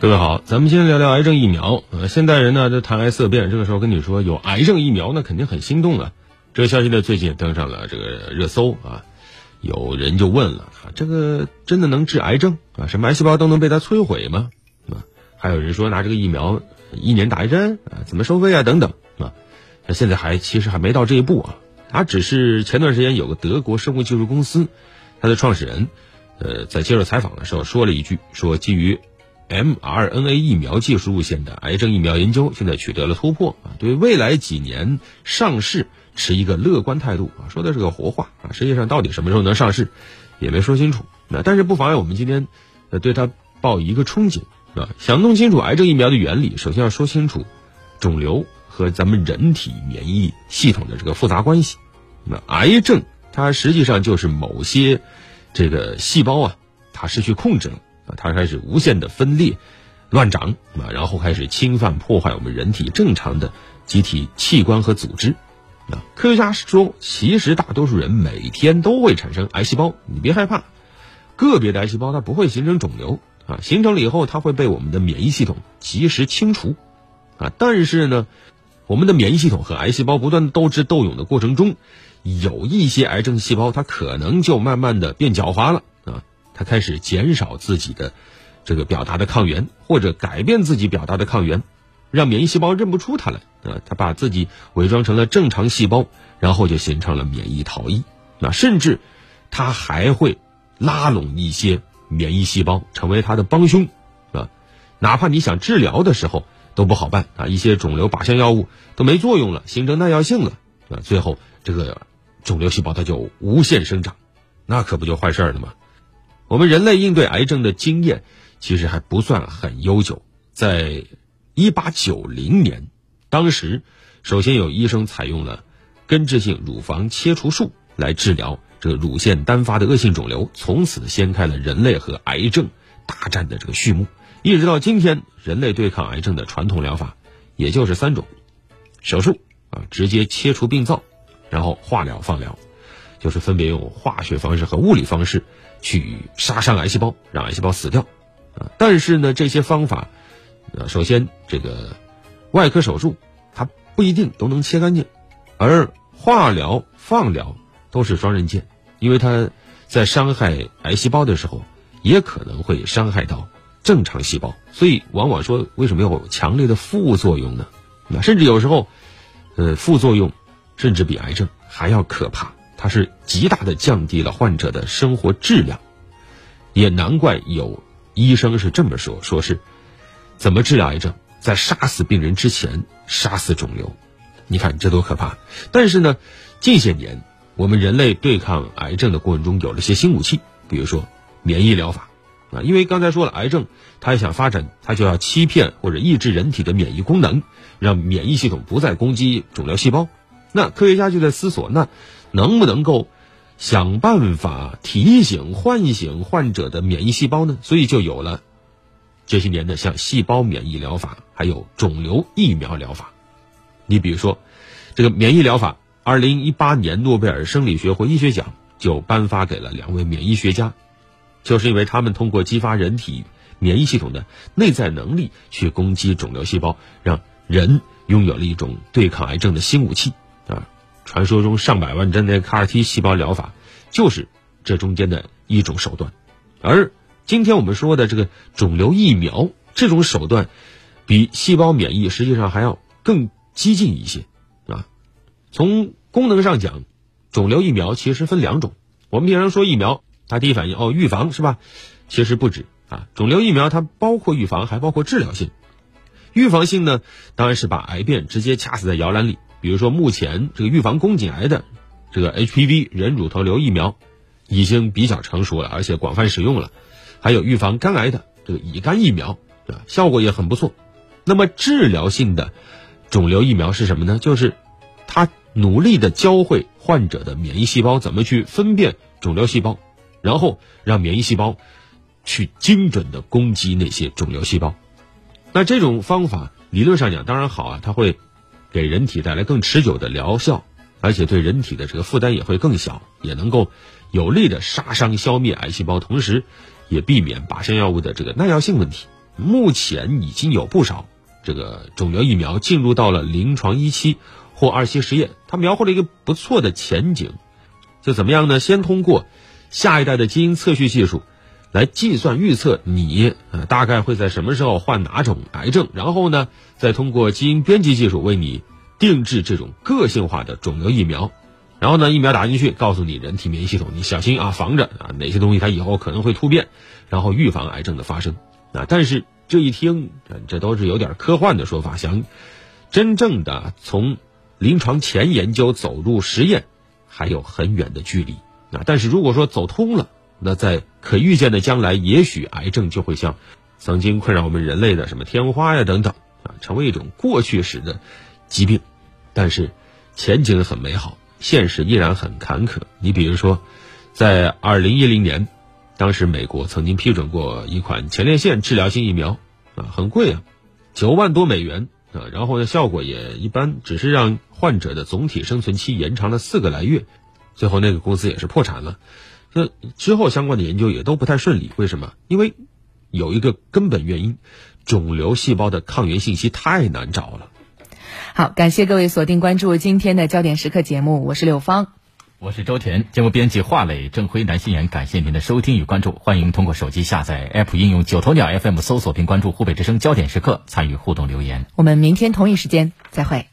各位好，咱们今天聊聊癌症疫苗。呃，现代人呢，这谈癌色变，这个时候跟你说有癌症疫苗，那肯定很心动啊。这个消息呢，最近也登上了这个热搜啊。有人就问了啊，这个真的能治癌症啊？什么癌细胞都能被它摧毁吗？啊，还有人说拿这个疫苗一年打一针啊，怎么收费啊？等等啊。那现在还其实还没到这一步啊。他只是前段时间有个德国生物技术公司，它的创始人，呃，在接受采访的时候说了一句，说基于。mRNA 疫苗技术路线的癌症疫苗研究现在取得了突破啊，对未来几年上市持一个乐观态度啊，说的是个活话啊，实际上到底什么时候能上市，也没说清楚。那但是不妨碍我们今天呃对它抱一个憧憬啊，想弄清楚癌症疫苗的原理，首先要说清楚肿瘤和咱们人体免疫系统的这个复杂关系。那癌症它实际上就是某些这个细胞啊，它失去控制了。它开始无限的分裂、乱长啊，然后开始侵犯、破坏我们人体正常的机体器官和组织。啊，科学家说，其实大多数人每天都会产生癌细胞，你别害怕。个别的癌细胞它不会形成肿瘤啊，形成了以后，它会被我们的免疫系统及时清除。啊，但是呢，我们的免疫系统和癌细胞不断斗智斗勇的过程中，有一些癌症细胞它可能就慢慢的变狡猾了。他开始减少自己的这个表达的抗原，或者改变自己表达的抗原，让免疫细胞认不出他来啊！他把自己伪装成了正常细胞，然后就形成了免疫逃逸。那甚至他还会拉拢一些免疫细胞成为他的帮凶啊！哪怕你想治疗的时候都不好办啊！一些肿瘤靶向药物都没作用了，形成耐药性了啊！最后这个肿瘤细胞它就无限生长，那可不就坏事了吗？我们人类应对癌症的经验其实还不算很悠久。在一八九零年，当时首先有医生采用了根治性乳房切除术来治疗这个乳腺单发的恶性肿瘤，从此掀开了人类和癌症大战的这个序幕。一直到今天，人类对抗癌症的传统疗法也就是三种：手术啊，直接切除病灶；然后化疗、放疗，就是分别用化学方式和物理方式。去杀伤癌细胞，让癌细胞死掉，啊！但是呢，这些方法，呃，首先这个外科手术它不一定都能切干净，而化疗、放疗都是双刃剑，因为它在伤害癌细胞的时候，也可能会伤害到正常细胞，所以往往说为什么有强烈的副作用呢？那甚至有时候，呃，副作用甚至比癌症还要可怕。它是极大的降低了患者的生活质量，也难怪有医生是这么说：说是怎么治疗癌症，在杀死病人之前杀死肿瘤。你看这多可怕！但是呢，近些年我们人类对抗癌症的过程中有了些新武器，比如说免疫疗法啊，因为刚才说了，癌症它想发展，它就要欺骗或者抑制人体的免疫功能，让免疫系统不再攻击肿瘤细胞。那科学家就在思索那。能不能够想办法提醒、唤醒患者的免疫细胞呢？所以就有了这些年的像细胞免疫疗法，还有肿瘤疫苗疗法。你比如说，这个免疫疗法，二零一八年诺贝尔生理学或医学奖就颁发给了两位免疫学家，就是因为他们通过激发人体免疫系统的内在能力去攻击肿瘤细胞，让人拥有了一种对抗癌症的新武器。传说中上百万针的 CAR-T 细胞疗法，就是这中间的一种手段。而今天我们说的这个肿瘤疫苗，这种手段比细胞免疫实际上还要更激进一些啊。从功能上讲，肿瘤疫苗其实分两种。我们平常说疫苗，它第一反应哦预防是吧？其实不止啊，肿瘤疫苗它包括预防，还包括治疗性。预防性呢，当然是把癌变直接掐死在摇篮里。比如说，目前这个预防宫颈癌的这个 HPV 人乳头瘤疫苗已经比较成熟了，而且广泛使用了。还有预防肝癌的这个乙肝疫苗，对吧？效果也很不错。那么治疗性的肿瘤疫苗是什么呢？就是它努力的教会患者的免疫细胞怎么去分辨肿瘤细胞，然后让免疫细胞去精准的攻击那些肿瘤细胞。那这种方法理论上讲当然好啊，它会。给人体带来更持久的疗效，而且对人体的这个负担也会更小，也能够有力的杀伤消灭癌细胞，同时也避免靶向药物的这个耐药性问题。目前已经有不少这个肿瘤疫苗进入到了临床一期或二期实验，它描绘了一个不错的前景。就怎么样呢？先通过下一代的基因测序技术来计算预测你呃大概会在什么时候患哪种癌症，然后呢，再通过基因编辑技术为你定制这种个性化的肿瘤疫苗。然后呢，疫苗打进去，告诉你人体免疫系统，你小心啊，防着啊哪些东西它以后可能会突变，然后预防癌症的发生啊。但是这一听，这都是有点科幻的说法，想真正的从临床前研究走入实验，还有很远的距离啊。但是如果说走通了，那在可预见的将来，也许癌症就会像曾经困扰我们人类的什么天花呀等等啊，成为一种过去时的疾病。但是前景很美好。现实依然很坎坷。你比如说，在二零一零年，当时美国曾经批准过一款前列腺治疗性疫苗，啊，很贵啊，九万多美元啊，然后呢，效果也一般，只是让患者的总体生存期延长了四个来月，最后那个公司也是破产了。那之后相关的研究也都不太顺利。为什么？因为有一个根本原因，肿瘤细胞的抗原信息太难找了。好，感谢各位锁定关注今天的焦点时刻节目，我是柳芳，我是周田，节目编辑华磊、郑辉、南心妍，感谢您的收听与关注，欢迎通过手机下载 App 应用九头鸟 FM 搜索并关注湖北之声焦点时刻，参与互动留言。我们明天同一时间再会。